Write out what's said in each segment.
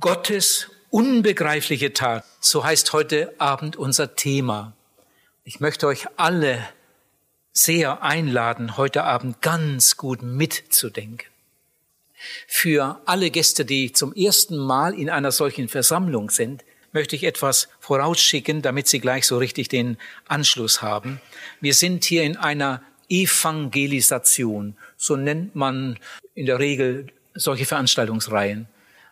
Gottes unbegreifliche Tat, so heißt heute Abend unser Thema. Ich möchte euch alle sehr einladen, heute Abend ganz gut mitzudenken. Für alle Gäste, die zum ersten Mal in einer solchen Versammlung sind, möchte ich etwas vorausschicken, damit Sie gleich so richtig den Anschluss haben. Wir sind hier in einer Evangelisation. So nennt man in der Regel solche Veranstaltungsreihen.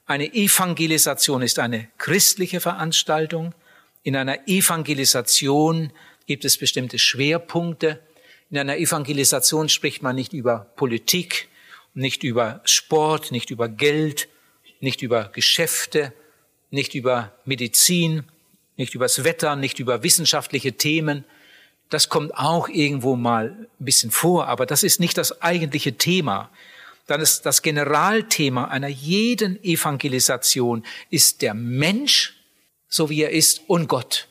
Eine Evangelisation ist eine christliche Veranstaltung. In einer Evangelisation gibt es bestimmte Schwerpunkte. In einer Evangelisation spricht man nicht über Politik, nicht über Sport, nicht über Geld, nicht über Geschäfte, nicht über Medizin, nicht übers Wetter, nicht über wissenschaftliche Themen. Das kommt auch irgendwo mal ein bisschen vor, aber das ist nicht das eigentliche Thema. Dann ist das Generalthema einer jeden Evangelisation ist der Mensch, so wie er ist, und Gott.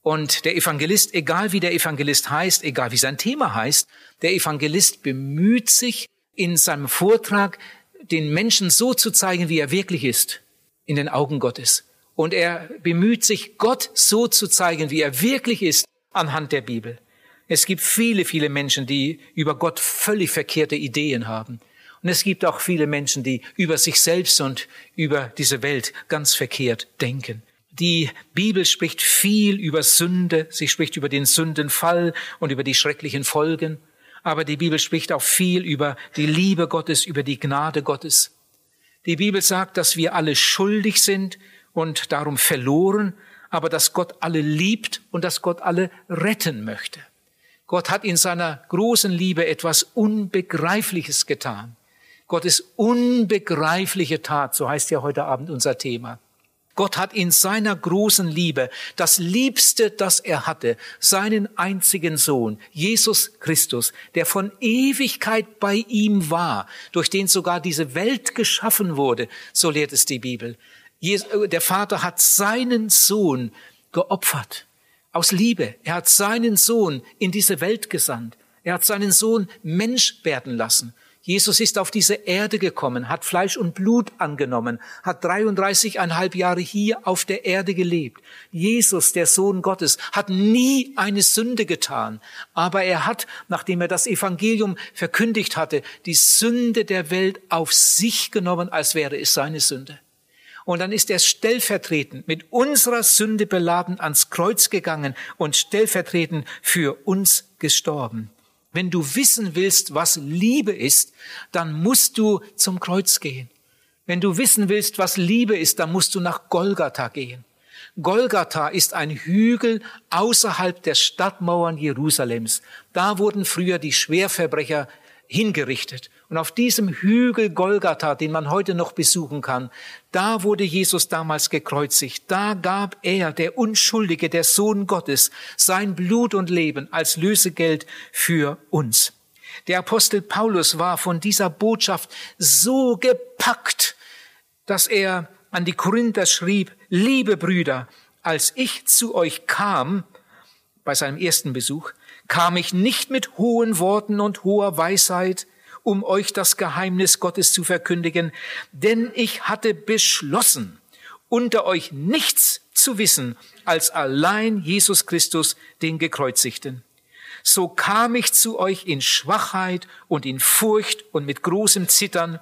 Und der Evangelist, egal wie der Evangelist heißt, egal wie sein Thema heißt, der Evangelist bemüht sich in seinem Vortrag, den Menschen so zu zeigen, wie er wirklich ist in den Augen Gottes. Und er bemüht sich, Gott so zu zeigen, wie er wirklich ist, anhand der Bibel. Es gibt viele, viele Menschen, die über Gott völlig verkehrte Ideen haben. Und es gibt auch viele Menschen, die über sich selbst und über diese Welt ganz verkehrt denken. Die Bibel spricht viel über Sünde, sie spricht über den Sündenfall und über die schrecklichen Folgen. Aber die Bibel spricht auch viel über die Liebe Gottes, über die Gnade Gottes. Die Bibel sagt, dass wir alle schuldig sind und darum verloren, aber dass Gott alle liebt und dass Gott alle retten möchte. Gott hat in seiner großen Liebe etwas Unbegreifliches getan. Gottes unbegreifliche Tat, so heißt ja heute Abend unser Thema. Gott hat in seiner großen Liebe das Liebste, das er hatte, seinen einzigen Sohn, Jesus Christus, der von Ewigkeit bei ihm war, durch den sogar diese Welt geschaffen wurde, so lehrt es die Bibel. Der Vater hat seinen Sohn geopfert, aus Liebe. Er hat seinen Sohn in diese Welt gesandt. Er hat seinen Sohn Mensch werden lassen. Jesus ist auf diese Erde gekommen, hat Fleisch und Blut angenommen, hat 33,5 Jahre hier auf der Erde gelebt. Jesus, der Sohn Gottes, hat nie eine Sünde getan, aber er hat, nachdem er das Evangelium verkündigt hatte, die Sünde der Welt auf sich genommen, als wäre es seine Sünde. Und dann ist er stellvertretend mit unserer Sünde beladen ans Kreuz gegangen und stellvertretend für uns gestorben. Wenn du wissen willst, was Liebe ist, dann musst du zum Kreuz gehen. Wenn du wissen willst, was Liebe ist, dann musst du nach Golgatha gehen. Golgatha ist ein Hügel außerhalb der Stadtmauern Jerusalems. Da wurden früher die Schwerverbrecher hingerichtet. Und auf diesem Hügel Golgatha, den man heute noch besuchen kann, da wurde Jesus damals gekreuzigt. Da gab er, der Unschuldige, der Sohn Gottes, sein Blut und Leben als Lösegeld für uns. Der Apostel Paulus war von dieser Botschaft so gepackt, dass er an die Korinther schrieb, liebe Brüder, als ich zu euch kam, bei seinem ersten Besuch, kam ich nicht mit hohen Worten und hoher Weisheit, um euch das Geheimnis Gottes zu verkündigen, denn ich hatte beschlossen, unter euch nichts zu wissen als allein Jesus Christus, den Gekreuzigten. So kam ich zu euch in Schwachheit und in Furcht und mit großem Zittern,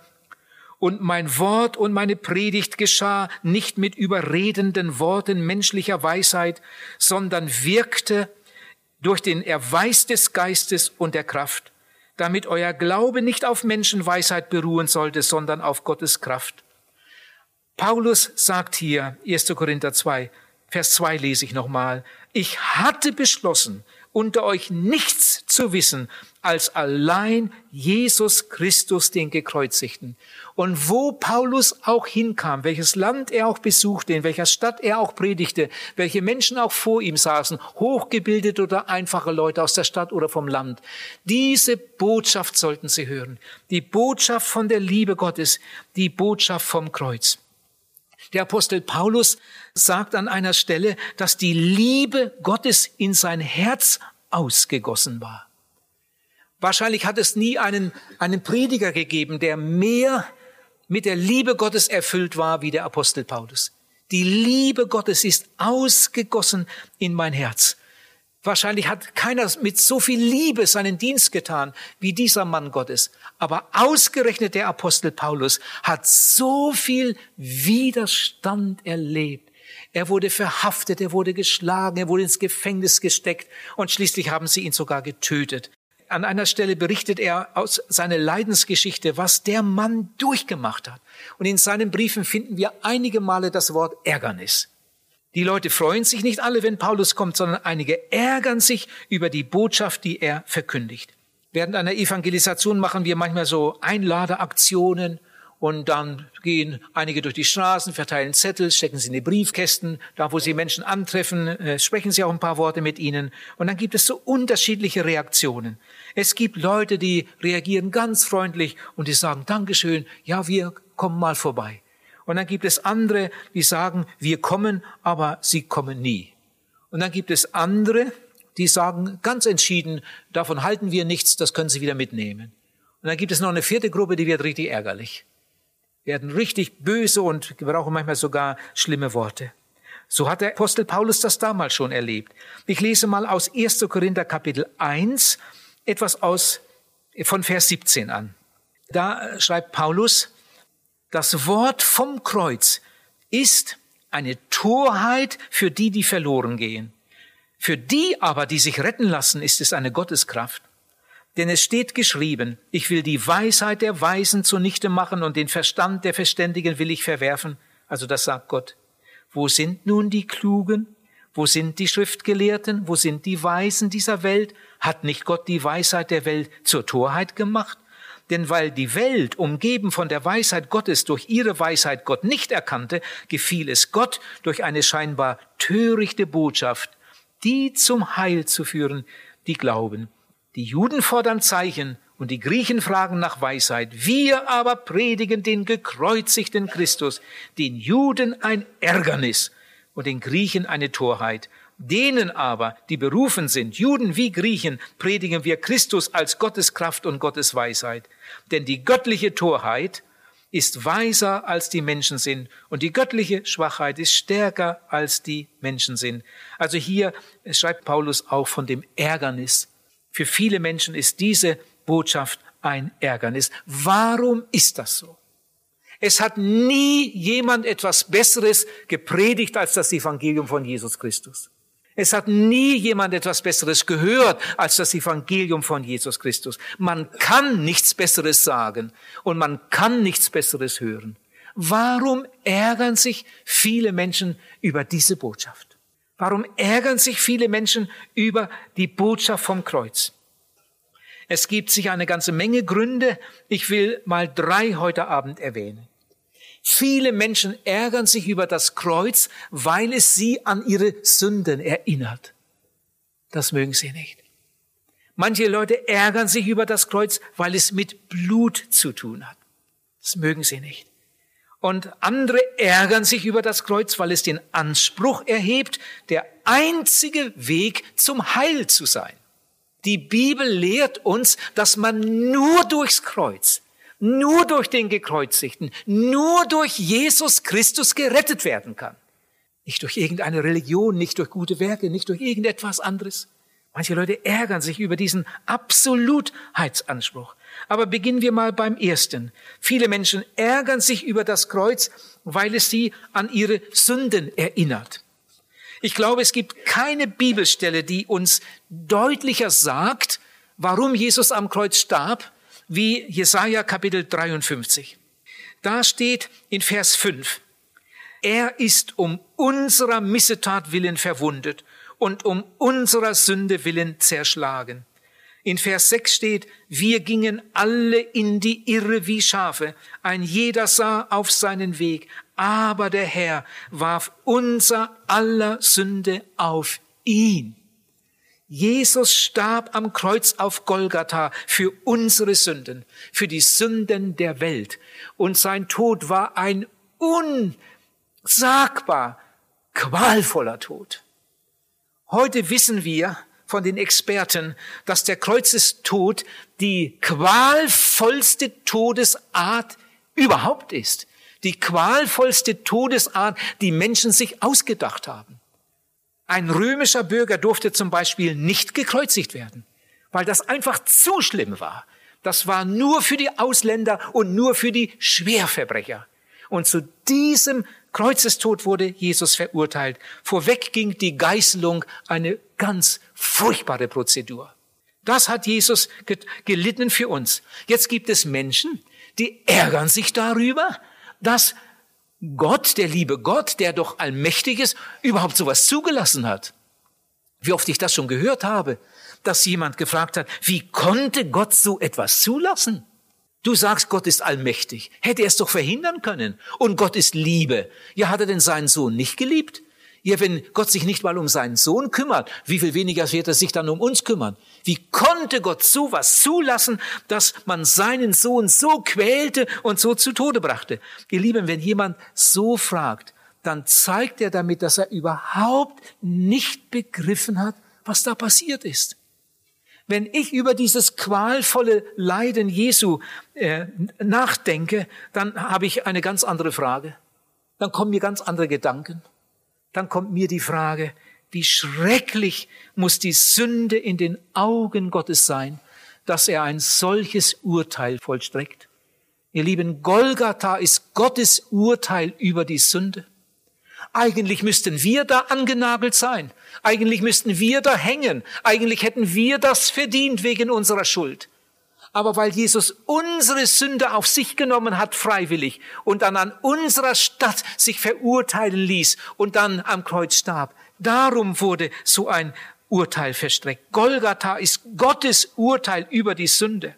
und mein Wort und meine Predigt geschah nicht mit überredenden Worten menschlicher Weisheit, sondern wirkte durch den Erweis des Geistes und der Kraft, damit euer Glaube nicht auf Menschenweisheit beruhen sollte, sondern auf Gottes Kraft. Paulus sagt hier, 1. Korinther 2, Vers 2 lese ich nochmal, ich hatte beschlossen, unter euch nichts zu wissen als allein Jesus Christus, den Gekreuzigten. Und wo Paulus auch hinkam, welches Land er auch besuchte, in welcher Stadt er auch predigte, welche Menschen auch vor ihm saßen, hochgebildete oder einfache Leute aus der Stadt oder vom Land, diese Botschaft sollten sie hören. Die Botschaft von der Liebe Gottes, die Botschaft vom Kreuz. Der Apostel Paulus sagt an einer Stelle, dass die Liebe Gottes in sein Herz ausgegossen war. Wahrscheinlich hat es nie einen, einen Prediger gegeben, der mehr mit der Liebe Gottes erfüllt war wie der Apostel Paulus. Die Liebe Gottes ist ausgegossen in mein Herz. Wahrscheinlich hat keiner mit so viel Liebe seinen Dienst getan wie dieser Mann Gottes. Aber ausgerechnet der Apostel Paulus hat so viel Widerstand erlebt. Er wurde verhaftet, er wurde geschlagen, er wurde ins Gefängnis gesteckt und schließlich haben sie ihn sogar getötet. An einer Stelle berichtet er aus seiner Leidensgeschichte, was der Mann durchgemacht hat. Und in seinen Briefen finden wir einige Male das Wort Ärgernis. Die Leute freuen sich nicht alle, wenn Paulus kommt, sondern einige ärgern sich über die Botschaft, die er verkündigt. Während einer Evangelisation machen wir manchmal so Einladeaktionen und dann gehen einige durch die Straßen, verteilen Zettel, stecken sie in die Briefkästen. Da, wo sie Menschen antreffen, äh, sprechen sie auch ein paar Worte mit ihnen. Und dann gibt es so unterschiedliche Reaktionen. Es gibt Leute, die reagieren ganz freundlich und die sagen, Dankeschön, ja, wir kommen mal vorbei. Und dann gibt es andere, die sagen, wir kommen, aber sie kommen nie. Und dann gibt es andere, die sagen ganz entschieden, davon halten wir nichts, das können sie wieder mitnehmen. Und dann gibt es noch eine vierte Gruppe, die wird richtig ärgerlich. Werden richtig böse und gebrauchen manchmal sogar schlimme Worte. So hat der Apostel Paulus das damals schon erlebt. Ich lese mal aus 1. Korinther Kapitel 1 etwas aus, von Vers 17 an. Da schreibt Paulus, das Wort vom Kreuz ist eine Torheit für die, die verloren gehen. Für die aber, die sich retten lassen, ist es eine Gotteskraft. Denn es steht geschrieben, ich will die Weisheit der Weisen zunichte machen und den Verstand der Verständigen will ich verwerfen. Also das sagt Gott. Wo sind nun die Klugen? Wo sind die Schriftgelehrten? Wo sind die Weisen dieser Welt? Hat nicht Gott die Weisheit der Welt zur Torheit gemacht? Denn weil die Welt, umgeben von der Weisheit Gottes, durch ihre Weisheit Gott nicht erkannte, gefiel es Gott, durch eine scheinbar törichte Botschaft, die zum Heil zu führen, die glauben. Die Juden fordern Zeichen und die Griechen fragen nach Weisheit. Wir aber predigen den gekreuzigten Christus, den Juden ein Ärgernis und den Griechen eine Torheit Denen aber, die berufen sind, Juden wie Griechen, predigen wir Christus als Gottes Kraft und Gottes Weisheit. Denn die göttliche Torheit ist weiser als die Menschen sind und die göttliche Schwachheit ist stärker als die Menschen sind. Also hier schreibt Paulus auch von dem Ärgernis. Für viele Menschen ist diese Botschaft ein Ärgernis. Warum ist das so? Es hat nie jemand etwas Besseres gepredigt als das Evangelium von Jesus Christus. Es hat nie jemand etwas Besseres gehört als das Evangelium von Jesus Christus. Man kann nichts Besseres sagen und man kann nichts Besseres hören. Warum ärgern sich viele Menschen über diese Botschaft? Warum ärgern sich viele Menschen über die Botschaft vom Kreuz? Es gibt sich eine ganze Menge Gründe. Ich will mal drei heute Abend erwähnen. Viele Menschen ärgern sich über das Kreuz, weil es sie an ihre Sünden erinnert. Das mögen sie nicht. Manche Leute ärgern sich über das Kreuz, weil es mit Blut zu tun hat. Das mögen sie nicht. Und andere ärgern sich über das Kreuz, weil es den Anspruch erhebt, der einzige Weg zum Heil zu sein. Die Bibel lehrt uns, dass man nur durchs Kreuz nur durch den Gekreuzigten, nur durch Jesus Christus gerettet werden kann. Nicht durch irgendeine Religion, nicht durch gute Werke, nicht durch irgendetwas anderes. Manche Leute ärgern sich über diesen Absolutheitsanspruch. Aber beginnen wir mal beim ersten. Viele Menschen ärgern sich über das Kreuz, weil es sie an ihre Sünden erinnert. Ich glaube, es gibt keine Bibelstelle, die uns deutlicher sagt, warum Jesus am Kreuz starb, wie Jesaja Kapitel 53. Da steht in Vers 5, er ist um unserer Missetat willen verwundet und um unserer Sünde willen zerschlagen. In Vers 6 steht, wir gingen alle in die Irre wie Schafe, ein jeder sah auf seinen Weg, aber der Herr warf unser aller Sünde auf ihn. Jesus starb am Kreuz auf Golgatha für unsere Sünden, für die Sünden der Welt. Und sein Tod war ein unsagbar qualvoller Tod. Heute wissen wir von den Experten, dass der Kreuzestod die qualvollste Todesart überhaupt ist. Die qualvollste Todesart, die Menschen sich ausgedacht haben. Ein römischer Bürger durfte zum Beispiel nicht gekreuzigt werden, weil das einfach zu schlimm war. Das war nur für die Ausländer und nur für die Schwerverbrecher. Und zu diesem Kreuzestod wurde Jesus verurteilt. Vorweg ging die Geißelung, eine ganz furchtbare Prozedur. Das hat Jesus gelitten für uns. Jetzt gibt es Menschen, die ärgern sich darüber, dass Gott, der liebe Gott, der doch allmächtig ist, überhaupt sowas zugelassen hat. Wie oft ich das schon gehört habe, dass jemand gefragt hat, wie konnte Gott so etwas zulassen? Du sagst, Gott ist allmächtig. Hätte er es doch verhindern können. Und Gott ist Liebe. Ja, hat er denn seinen Sohn nicht geliebt? Ja, wenn Gott sich nicht mal um seinen Sohn kümmert, wie viel weniger wird er sich dann um uns kümmern? Wie konnte Gott sowas zulassen, dass man seinen Sohn so quälte und so zu Tode brachte? Ihr Lieben, wenn jemand so fragt, dann zeigt er damit, dass er überhaupt nicht begriffen hat, was da passiert ist. Wenn ich über dieses qualvolle Leiden Jesu äh, nachdenke, dann habe ich eine ganz andere Frage. Dann kommen mir ganz andere Gedanken. Dann kommt mir die Frage, wie schrecklich muss die Sünde in den Augen Gottes sein, dass er ein solches Urteil vollstreckt. Ihr Lieben, Golgatha ist Gottes Urteil über die Sünde. Eigentlich müssten wir da angenagelt sein. Eigentlich müssten wir da hängen. Eigentlich hätten wir das verdient wegen unserer Schuld. Aber weil Jesus unsere Sünde auf sich genommen hat, freiwillig, und dann an unserer Stadt sich verurteilen ließ und dann am Kreuz starb, darum wurde so ein Urteil verstreckt. Golgatha ist Gottes Urteil über die Sünde.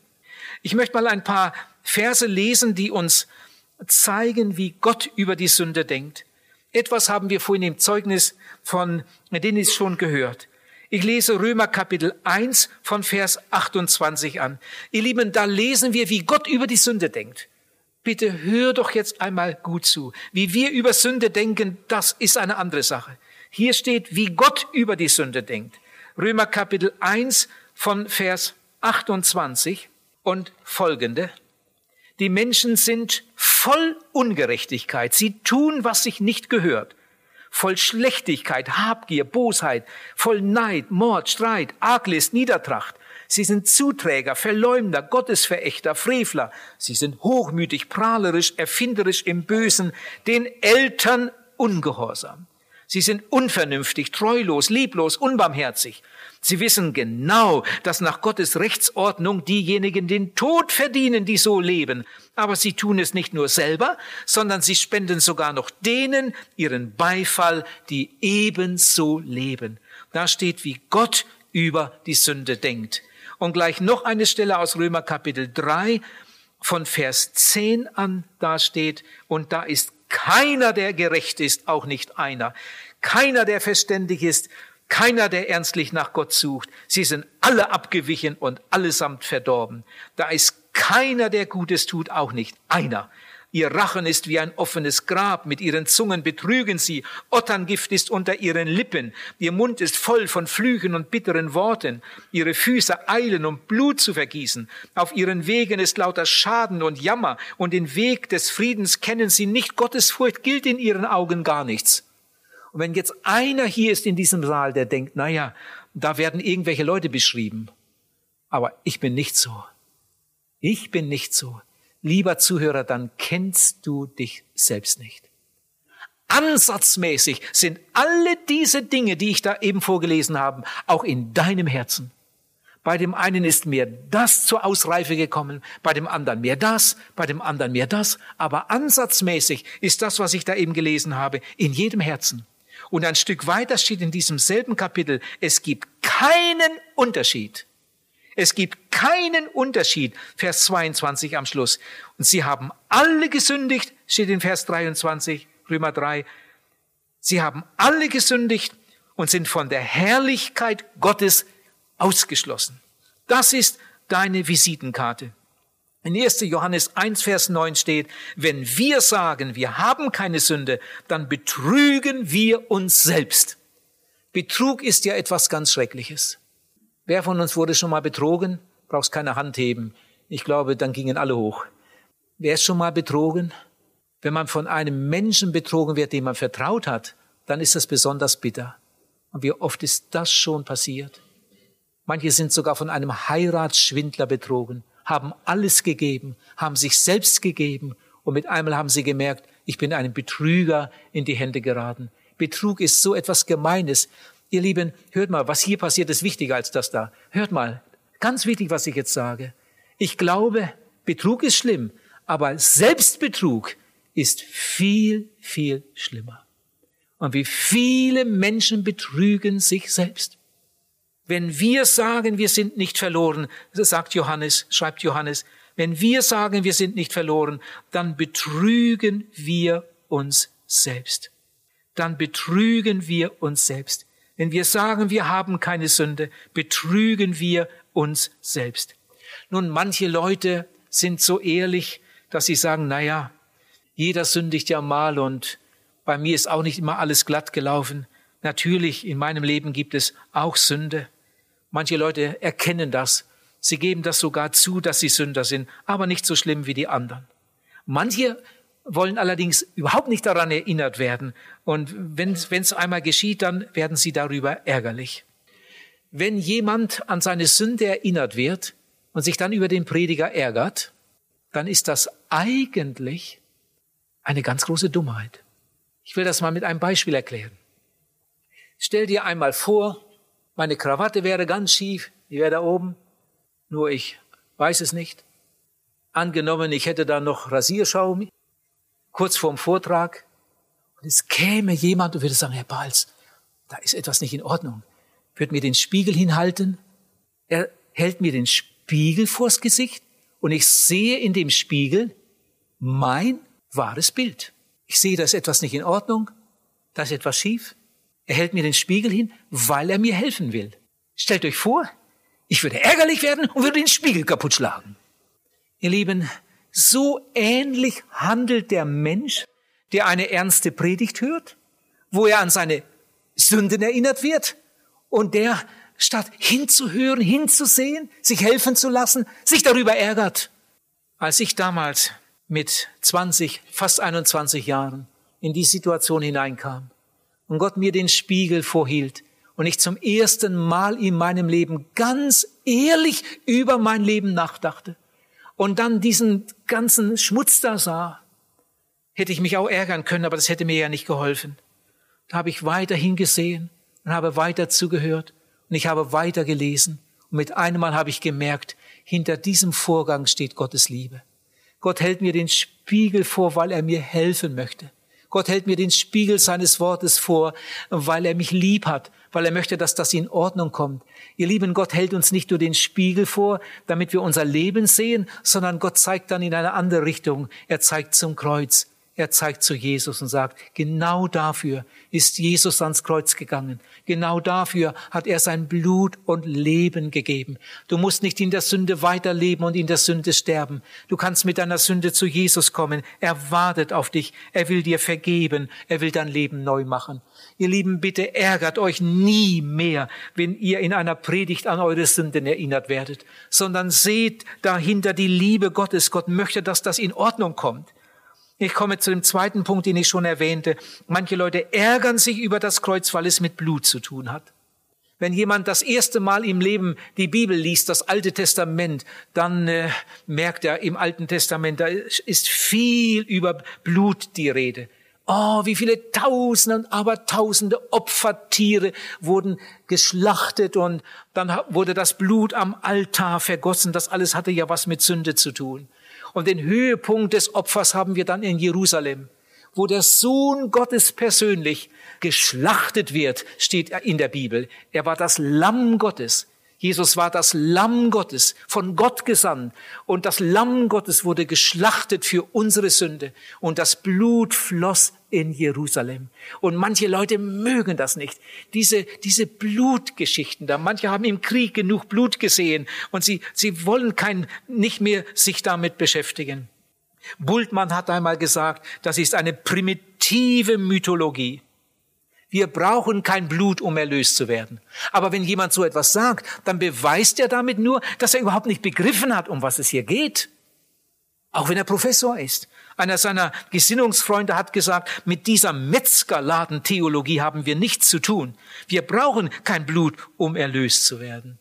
Ich möchte mal ein paar Verse lesen, die uns zeigen, wie Gott über die Sünde denkt. Etwas haben wir vorhin im Zeugnis von Dennis schon gehört. Ich lese Römer Kapitel 1 von Vers 28 an. Ihr Lieben, da lesen wir, wie Gott über die Sünde denkt. Bitte hör doch jetzt einmal gut zu. Wie wir über Sünde denken, das ist eine andere Sache. Hier steht, wie Gott über die Sünde denkt. Römer Kapitel 1 von Vers 28 und folgende. Die Menschen sind voll Ungerechtigkeit. Sie tun, was sich nicht gehört. Voll Schlechtigkeit, Habgier, Bosheit, voll Neid, Mord, Streit, Arglist, Niedertracht. Sie sind Zuträger, Verleumder, Gottesverächter, Frevler. Sie sind hochmütig, prahlerisch, erfinderisch im Bösen, den Eltern ungehorsam. Sie sind unvernünftig, treulos, lieblos, unbarmherzig. Sie wissen genau, dass nach Gottes Rechtsordnung diejenigen den Tod verdienen, die so leben. Aber sie tun es nicht nur selber, sondern sie spenden sogar noch denen ihren Beifall, die ebenso leben. Da steht, wie Gott über die Sünde denkt. Und gleich noch eine Stelle aus Römer Kapitel 3 von Vers 10 an, da steht, und da ist keiner, der gerecht ist, auch nicht einer. Keiner, der verständig ist, keiner, der ernstlich nach Gott sucht. Sie sind alle abgewichen und allesamt verdorben. Da ist keiner, der Gutes tut, auch nicht einer. Ihr Rachen ist wie ein offenes Grab, mit ihren Zungen betrügen sie, Otterngift ist unter ihren Lippen, ihr Mund ist voll von Flüchen und bitteren Worten, ihre Füße eilen, um Blut zu vergießen, auf ihren Wegen ist lauter Schaden und Jammer, und den Weg des Friedens kennen sie nicht, Gottes Furcht gilt in ihren Augen gar nichts. Und wenn jetzt einer hier ist in diesem Saal, der denkt, na ja, da werden irgendwelche Leute beschrieben, aber ich bin nicht so. Ich bin nicht so. Lieber Zuhörer, dann kennst du dich selbst nicht. Ansatzmäßig sind alle diese Dinge, die ich da eben vorgelesen habe, auch in deinem Herzen. Bei dem einen ist mir das zur Ausreife gekommen, bei dem anderen mehr das, bei dem anderen mehr das, aber ansatzmäßig ist das, was ich da eben gelesen habe, in jedem Herzen. Und ein Stück weiter steht in diesem selben Kapitel, es gibt keinen Unterschied. Es gibt keinen Unterschied, Vers 22 am Schluss. Und sie haben alle gesündigt, steht in Vers 23, Römer 3. Sie haben alle gesündigt und sind von der Herrlichkeit Gottes ausgeschlossen. Das ist deine Visitenkarte. In 1. Johannes 1, Vers 9 steht, wenn wir sagen, wir haben keine Sünde, dann betrügen wir uns selbst. Betrug ist ja etwas ganz Schreckliches. Wer von uns wurde schon mal betrogen? Brauchst keine Hand heben. Ich glaube, dann gingen alle hoch. Wer ist schon mal betrogen? Wenn man von einem Menschen betrogen wird, dem man vertraut hat, dann ist das besonders bitter. Und wie oft ist das schon passiert? Manche sind sogar von einem Heiratsschwindler betrogen, haben alles gegeben, haben sich selbst gegeben und mit einmal haben sie gemerkt, ich bin einem Betrüger in die Hände geraten. Betrug ist so etwas Gemeines. Ihr Lieben, hört mal, was hier passiert, ist wichtiger als das da. Hört mal, ganz wichtig, was ich jetzt sage. Ich glaube, Betrug ist schlimm, aber Selbstbetrug ist viel, viel schlimmer. Und wie viele Menschen betrügen sich selbst. Wenn wir sagen, wir sind nicht verloren, sagt Johannes, schreibt Johannes, wenn wir sagen, wir sind nicht verloren, dann betrügen wir uns selbst. Dann betrügen wir uns selbst. Wenn wir sagen, wir haben keine Sünde, betrügen wir uns selbst. Nun, manche Leute sind so ehrlich, dass sie sagen, na ja, jeder sündigt ja mal und bei mir ist auch nicht immer alles glatt gelaufen. Natürlich, in meinem Leben gibt es auch Sünde. Manche Leute erkennen das. Sie geben das sogar zu, dass sie Sünder sind, aber nicht so schlimm wie die anderen. Manche wollen allerdings überhaupt nicht daran erinnert werden. Und wenn es einmal geschieht, dann werden sie darüber ärgerlich. Wenn jemand an seine Sünde erinnert wird und sich dann über den Prediger ärgert, dann ist das eigentlich eine ganz große Dummheit. Ich will das mal mit einem Beispiel erklären. Stell dir einmal vor, meine Krawatte wäre ganz schief, die wäre da oben, nur ich weiß es nicht. Angenommen, ich hätte da noch Rasierschaum kurz vorm Vortrag und es käme jemand und würde sagen, Herr Balz, da ist etwas nicht in Ordnung. Wird mir den Spiegel hinhalten. Er hält mir den Spiegel vors Gesicht und ich sehe in dem Spiegel mein wahres Bild. Ich sehe, da ist etwas nicht in Ordnung, da ist etwas schief. Er hält mir den Spiegel hin, weil er mir helfen will. Stellt euch vor, ich würde ärgerlich werden und würde den Spiegel kaputt schlagen. Ihr Lieben, so ähnlich handelt der Mensch, der eine ernste Predigt hört, wo er an seine Sünden erinnert wird und der statt hinzuhören, hinzusehen, sich helfen zu lassen, sich darüber ärgert. Als ich damals mit 20, fast 21 Jahren in die Situation hineinkam und Gott mir den Spiegel vorhielt und ich zum ersten Mal in meinem Leben ganz ehrlich über mein Leben nachdachte und dann diesen ganzen Schmutz da sah, hätte ich mich auch ärgern können, aber das hätte mir ja nicht geholfen. Da habe ich weiter hingesehen und habe weiter zugehört und ich habe weiter gelesen und mit einem Mal habe ich gemerkt, hinter diesem Vorgang steht Gottes Liebe. Gott hält mir den Spiegel vor, weil er mir helfen möchte. Gott hält mir den Spiegel seines Wortes vor, weil er mich lieb hat, weil er möchte, dass das in Ordnung kommt. Ihr lieben Gott hält uns nicht nur den Spiegel vor, damit wir unser Leben sehen, sondern Gott zeigt dann in eine andere Richtung. Er zeigt zum Kreuz. Er zeigt zu Jesus und sagt, genau dafür ist Jesus ans Kreuz gegangen. Genau dafür hat er sein Blut und Leben gegeben. Du musst nicht in der Sünde weiterleben und in der Sünde sterben. Du kannst mit deiner Sünde zu Jesus kommen. Er wartet auf dich. Er will dir vergeben. Er will dein Leben neu machen. Ihr Lieben, bitte ärgert euch nie mehr, wenn ihr in einer Predigt an eure Sünden erinnert werdet, sondern seht dahinter die Liebe Gottes. Gott möchte, dass das in Ordnung kommt. Ich komme zu dem zweiten Punkt, den ich schon erwähnte. Manche Leute ärgern sich über das Kreuz, weil es mit Blut zu tun hat. Wenn jemand das erste Mal im Leben die Bibel liest, das Alte Testament, dann äh, merkt er im Alten Testament, da ist viel über Blut die Rede. Oh, wie viele Tausende und Abertausende Opfertiere wurden geschlachtet und dann wurde das Blut am Altar vergossen. Das alles hatte ja was mit Sünde zu tun. Und den Höhepunkt des Opfers haben wir dann in Jerusalem, wo der Sohn Gottes persönlich geschlachtet wird, steht in der Bibel. Er war das Lamm Gottes. Jesus war das Lamm Gottes, von Gott gesandt. Und das Lamm Gottes wurde geschlachtet für unsere Sünde. Und das Blut floss in Jerusalem. Und manche Leute mögen das nicht. Diese, diese Blutgeschichten da. Manche haben im Krieg genug Blut gesehen. Und sie, sie wollen kein, nicht mehr sich damit beschäftigen. Bultmann hat einmal gesagt, das ist eine primitive Mythologie. Wir brauchen kein Blut, um erlöst zu werden. Aber wenn jemand so etwas sagt, dann beweist er damit nur, dass er überhaupt nicht begriffen hat, um was es hier geht. Auch wenn er Professor ist. Einer seiner Gesinnungsfreunde hat gesagt, mit dieser Metzgerladentheologie haben wir nichts zu tun. Wir brauchen kein Blut, um erlöst zu werden.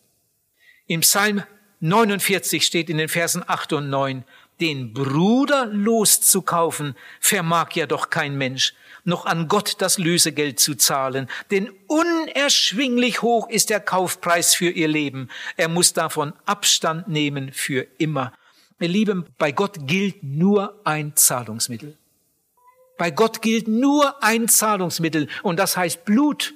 Im Psalm 49 steht in den Versen 8 und 9, den Bruder loszukaufen, vermag ja doch kein Mensch, noch an Gott das Lösegeld zu zahlen, denn unerschwinglich hoch ist der Kaufpreis für ihr Leben. Er muss davon Abstand nehmen für immer. Ihr Lieben, bei Gott gilt nur ein Zahlungsmittel. Bei Gott gilt nur ein Zahlungsmittel und das heißt Blut.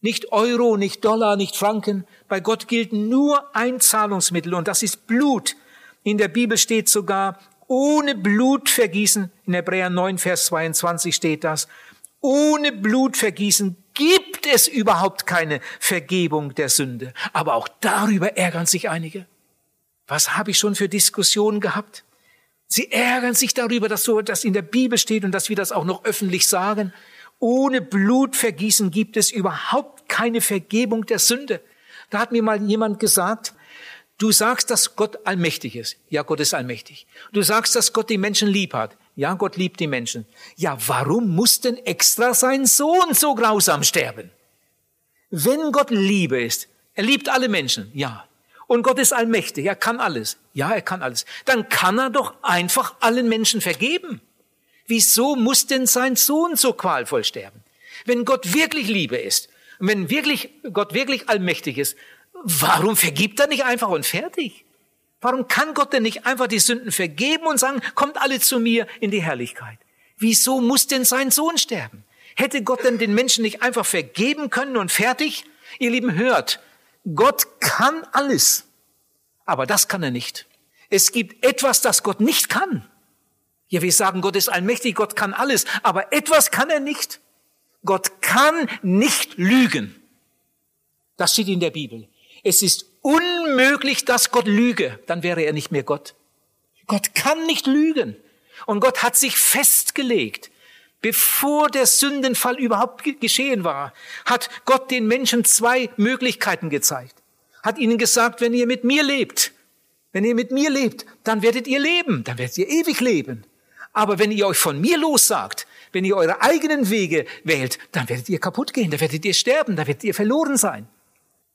Nicht Euro, nicht Dollar, nicht Franken. Bei Gott gilt nur ein Zahlungsmittel und das ist Blut. In der Bibel steht sogar, ohne Blutvergießen, in Hebräer 9, Vers 22 steht das, ohne Blutvergießen gibt es überhaupt keine Vergebung der Sünde. Aber auch darüber ärgern sich einige. Was habe ich schon für Diskussionen gehabt? Sie ärgern sich darüber, dass so das in der Bibel steht und dass wir das auch noch öffentlich sagen. Ohne Blutvergießen gibt es überhaupt keine Vergebung der Sünde. Da hat mir mal jemand gesagt, du sagst, dass Gott allmächtig ist. Ja, Gott ist allmächtig. Du sagst, dass Gott die Menschen lieb hat. Ja, Gott liebt die Menschen. Ja, warum muss denn extra sein Sohn so grausam sterben? Wenn Gott Liebe ist, er liebt alle Menschen, ja. Und Gott ist allmächtig, er kann alles. Ja, er kann alles. Dann kann er doch einfach allen Menschen vergeben. Wieso muss denn sein Sohn so qualvoll sterben? Wenn Gott wirklich Liebe ist, wenn wirklich, Gott wirklich allmächtig ist, warum vergibt er nicht einfach und fertig? Warum kann Gott denn nicht einfach die Sünden vergeben und sagen, kommt alle zu mir in die Herrlichkeit? Wieso muss denn sein Sohn sterben? Hätte Gott denn den Menschen nicht einfach vergeben können und fertig? Ihr Lieben, hört, Gott kann alles, aber das kann er nicht. Es gibt etwas, das Gott nicht kann. Ja, wir sagen, Gott ist allmächtig, Gott kann alles, aber etwas kann er nicht. Gott kann nicht lügen. Das steht in der Bibel. Es ist unmöglich, dass Gott lüge, dann wäre er nicht mehr Gott. Gott kann nicht lügen. Und Gott hat sich festgelegt, bevor der Sündenfall überhaupt geschehen war, hat Gott den Menschen zwei Möglichkeiten gezeigt. Hat ihnen gesagt, wenn ihr mit mir lebt, wenn ihr mit mir lebt, dann werdet ihr leben, dann werdet ihr ewig leben. Aber wenn ihr euch von mir lossagt, wenn ihr eure eigenen Wege wählt, dann werdet ihr kaputt gehen, dann werdet ihr sterben, dann werdet ihr verloren sein.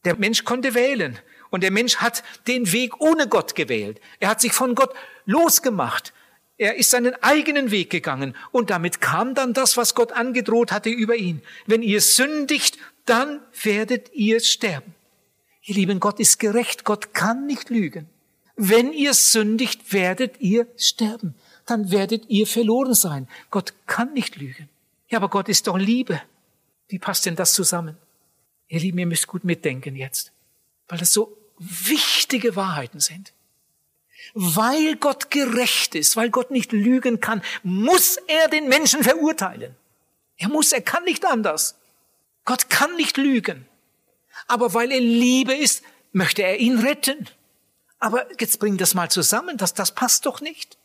Der Mensch konnte wählen und der Mensch hat den Weg ohne Gott gewählt. Er hat sich von Gott losgemacht. Er ist seinen eigenen Weg gegangen und damit kam dann das, was Gott angedroht hatte über ihn. Wenn ihr sündigt, dann werdet ihr sterben. Ihr lieben, Gott ist gerecht, Gott kann nicht lügen. Wenn ihr sündigt, werdet ihr sterben. Dann werdet ihr verloren sein. Gott kann nicht lügen. Ja, aber Gott ist doch Liebe. Wie passt denn das zusammen? Ihr Lieben, ihr müsst gut mitdenken jetzt, weil das so wichtige Wahrheiten sind. Weil Gott gerecht ist, weil Gott nicht lügen kann, muss er den Menschen verurteilen. Er muss, er kann nicht anders. Gott kann nicht lügen. Aber weil er Liebe ist, möchte er ihn retten. Aber jetzt bring das mal zusammen, das, das passt doch nicht.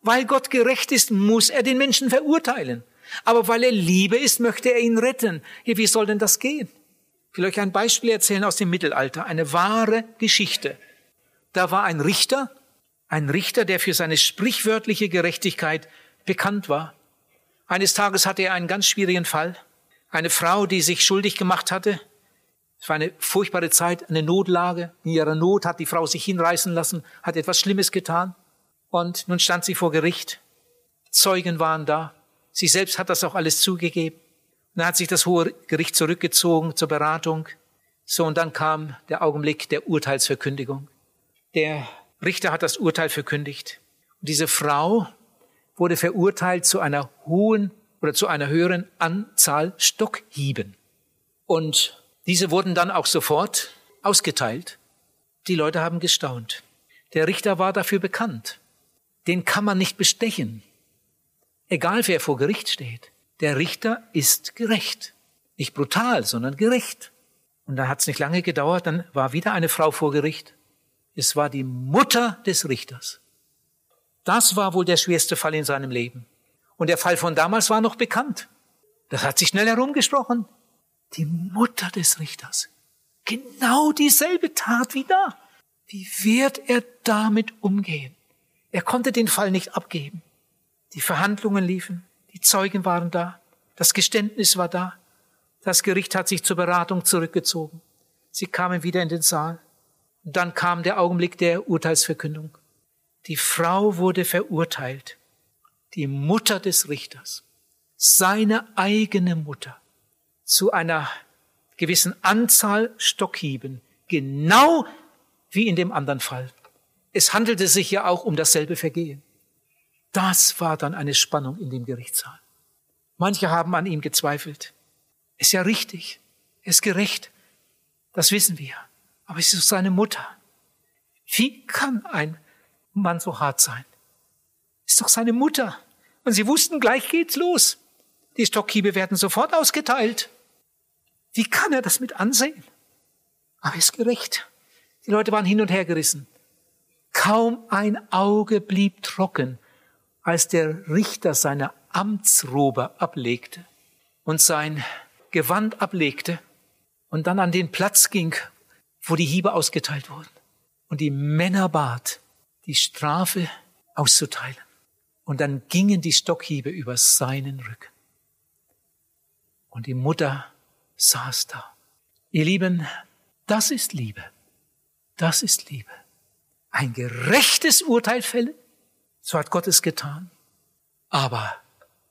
Weil Gott gerecht ist, muss er den Menschen verurteilen. Aber weil er Liebe ist, möchte er ihn retten. Hier, wie soll denn das gehen? Ich will euch ein Beispiel erzählen aus dem Mittelalter, eine wahre Geschichte. Da war ein Richter, ein Richter, der für seine sprichwörtliche Gerechtigkeit bekannt war. Eines Tages hatte er einen ganz schwierigen Fall. Eine Frau, die sich schuldig gemacht hatte. Es war eine furchtbare Zeit, eine Notlage. In ihrer Not hat die Frau sich hinreißen lassen, hat etwas Schlimmes getan. Und nun stand sie vor Gericht. Zeugen waren da. Sie selbst hat das auch alles zugegeben. Dann hat sich das Hohe Gericht zurückgezogen zur Beratung. So, und dann kam der Augenblick der Urteilsverkündigung. Der Richter hat das Urteil verkündigt. Und diese Frau wurde verurteilt zu einer hohen oder zu einer höheren Anzahl Stockhieben. Und diese wurden dann auch sofort ausgeteilt. Die Leute haben gestaunt. Der Richter war dafür bekannt. Den kann man nicht bestechen. Egal wer vor Gericht steht. Der Richter ist gerecht. Nicht brutal, sondern gerecht. Und da hat es nicht lange gedauert, dann war wieder eine Frau vor Gericht. Es war die Mutter des Richters. Das war wohl der schwerste Fall in seinem Leben. Und der Fall von damals war noch bekannt. Das hat sich schnell herumgesprochen. Die Mutter des Richters. Genau dieselbe Tat wie da. Wie wird er damit umgehen? Er konnte den Fall nicht abgeben. Die Verhandlungen liefen, die Zeugen waren da, das Geständnis war da, das Gericht hat sich zur Beratung zurückgezogen. Sie kamen wieder in den Saal. Dann kam der Augenblick der Urteilsverkündung. Die Frau wurde verurteilt. Die Mutter des Richters. Seine eigene Mutter. Zu einer gewissen Anzahl Stockhieben. Genau wie in dem anderen Fall. Es handelte sich ja auch um dasselbe Vergehen. Das war dann eine Spannung in dem Gerichtssaal. Manche haben an ihm gezweifelt. Ist ja richtig. Ist gerecht. Das wissen wir. Aber es ist seine Mutter. Wie kann ein Mann so hart sein? Ist doch seine Mutter. Und sie wussten, gleich geht's los. Die Stockhiebe werden sofort ausgeteilt. Wie kann er das mit ansehen? Aber er ist gerecht. Die Leute waren hin und her gerissen. Kaum ein Auge blieb trocken, als der Richter seine Amtsrobe ablegte und sein Gewand ablegte und dann an den Platz ging, wo die Hiebe ausgeteilt wurden und die Männer bat, die Strafe auszuteilen. Und dann gingen die Stockhiebe über seinen Rücken. Und die Mutter saß da. Ihr Lieben, das ist Liebe. Das ist Liebe. Ein gerechtes Urteil fällen, so hat Gott es getan. Aber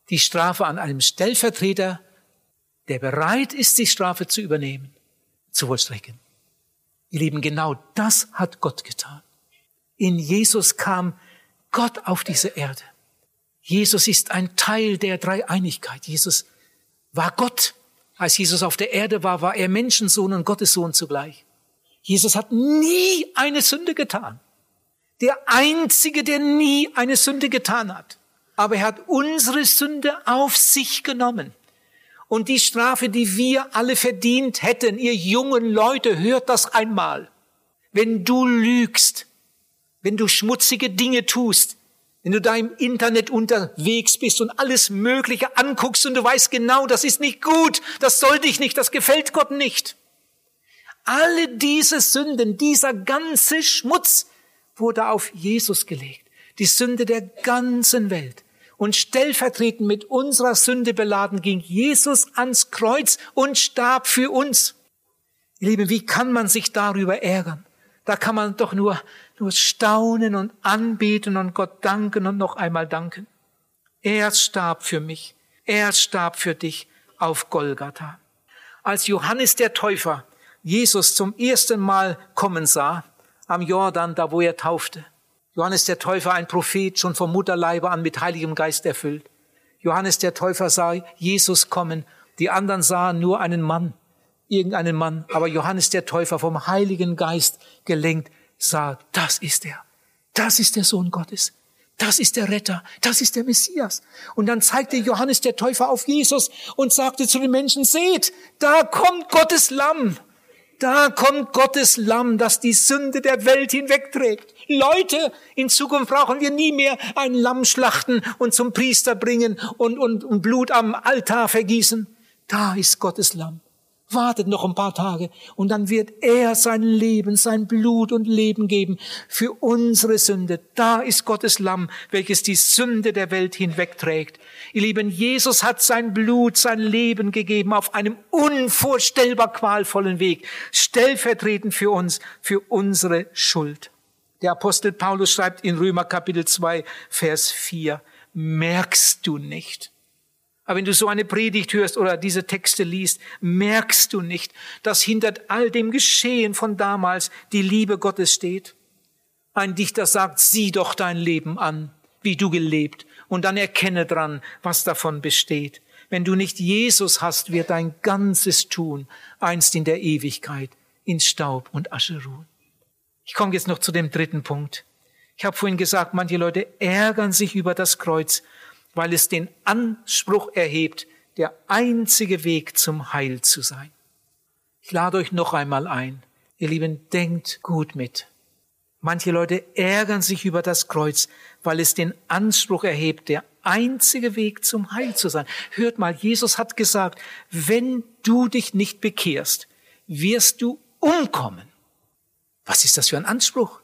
die Strafe an einem Stellvertreter, der bereit ist, die Strafe zu übernehmen, zu vollstrecken. Ihr Lieben, genau das hat Gott getan. In Jesus kam Gott auf diese Erde. Jesus ist ein Teil der Dreieinigkeit. Jesus war Gott. Als Jesus auf der Erde war, war er Menschensohn und Gottessohn zugleich. Jesus hat nie eine Sünde getan. Der Einzige, der nie eine Sünde getan hat. Aber er hat unsere Sünde auf sich genommen. Und die Strafe, die wir alle verdient hätten, ihr jungen Leute, hört das einmal. Wenn du lügst, wenn du schmutzige Dinge tust, wenn du da im Internet unterwegs bist und alles Mögliche anguckst und du weißt genau, das ist nicht gut, das soll dich nicht, das gefällt Gott nicht. Alle diese Sünden, dieser ganze Schmutz wurde auf Jesus gelegt. Die Sünde der ganzen Welt und stellvertretend mit unserer Sünde beladen ging Jesus ans Kreuz und starb für uns. Ihr Lieben, wie kann man sich darüber ärgern? Da kann man doch nur, nur staunen und anbeten und Gott danken und noch einmal danken. Er starb für mich. Er starb für dich auf Golgatha. Als Johannes der Täufer Jesus zum ersten Mal kommen sah, am Jordan, da wo er taufte, Johannes der Täufer, ein Prophet, schon vom Mutterleibe an mit Heiligem Geist erfüllt. Johannes der Täufer sah Jesus kommen. Die anderen sahen nur einen Mann, irgendeinen Mann. Aber Johannes der Täufer vom Heiligen Geist gelenkt sah, das ist er. Das ist der Sohn Gottes. Das ist der Retter. Das ist der Messias. Und dann zeigte Johannes der Täufer auf Jesus und sagte zu den Menschen, seht, da kommt Gottes Lamm. Da kommt Gottes Lamm, das die Sünde der Welt hinwegträgt. Leute, in Zukunft brauchen wir nie mehr ein Lamm schlachten und zum Priester bringen und, und, und Blut am Altar vergießen. Da ist Gottes Lamm. Wartet noch ein paar Tage und dann wird er sein Leben, sein Blut und Leben geben für unsere Sünde. Da ist Gottes Lamm, welches die Sünde der Welt hinwegträgt. Ihr Lieben, Jesus hat sein Blut, sein Leben gegeben auf einem unvorstellbar qualvollen Weg, stellvertretend für uns, für unsere Schuld. Der Apostel Paulus schreibt in Römer Kapitel 2, Vers 4, merkst du nicht, aber wenn du so eine Predigt hörst oder diese Texte liest, merkst du nicht, dass hinter all dem Geschehen von damals die Liebe Gottes steht. Ein Dichter sagt, sieh doch dein Leben an, wie du gelebt, und dann erkenne dran, was davon besteht. Wenn du nicht Jesus hast, wird dein ganzes Tun einst in der Ewigkeit in Staub und Asche ruhen. Ich komme jetzt noch zu dem dritten Punkt. Ich habe vorhin gesagt, manche Leute ärgern sich über das Kreuz, weil es den Anspruch erhebt, der einzige Weg zum Heil zu sein. Ich lade euch noch einmal ein. Ihr Lieben, denkt gut mit. Manche Leute ärgern sich über das Kreuz, weil es den Anspruch erhebt, der einzige Weg zum Heil zu sein. Hört mal, Jesus hat gesagt, wenn du dich nicht bekehrst, wirst du umkommen. Was ist das für ein Anspruch?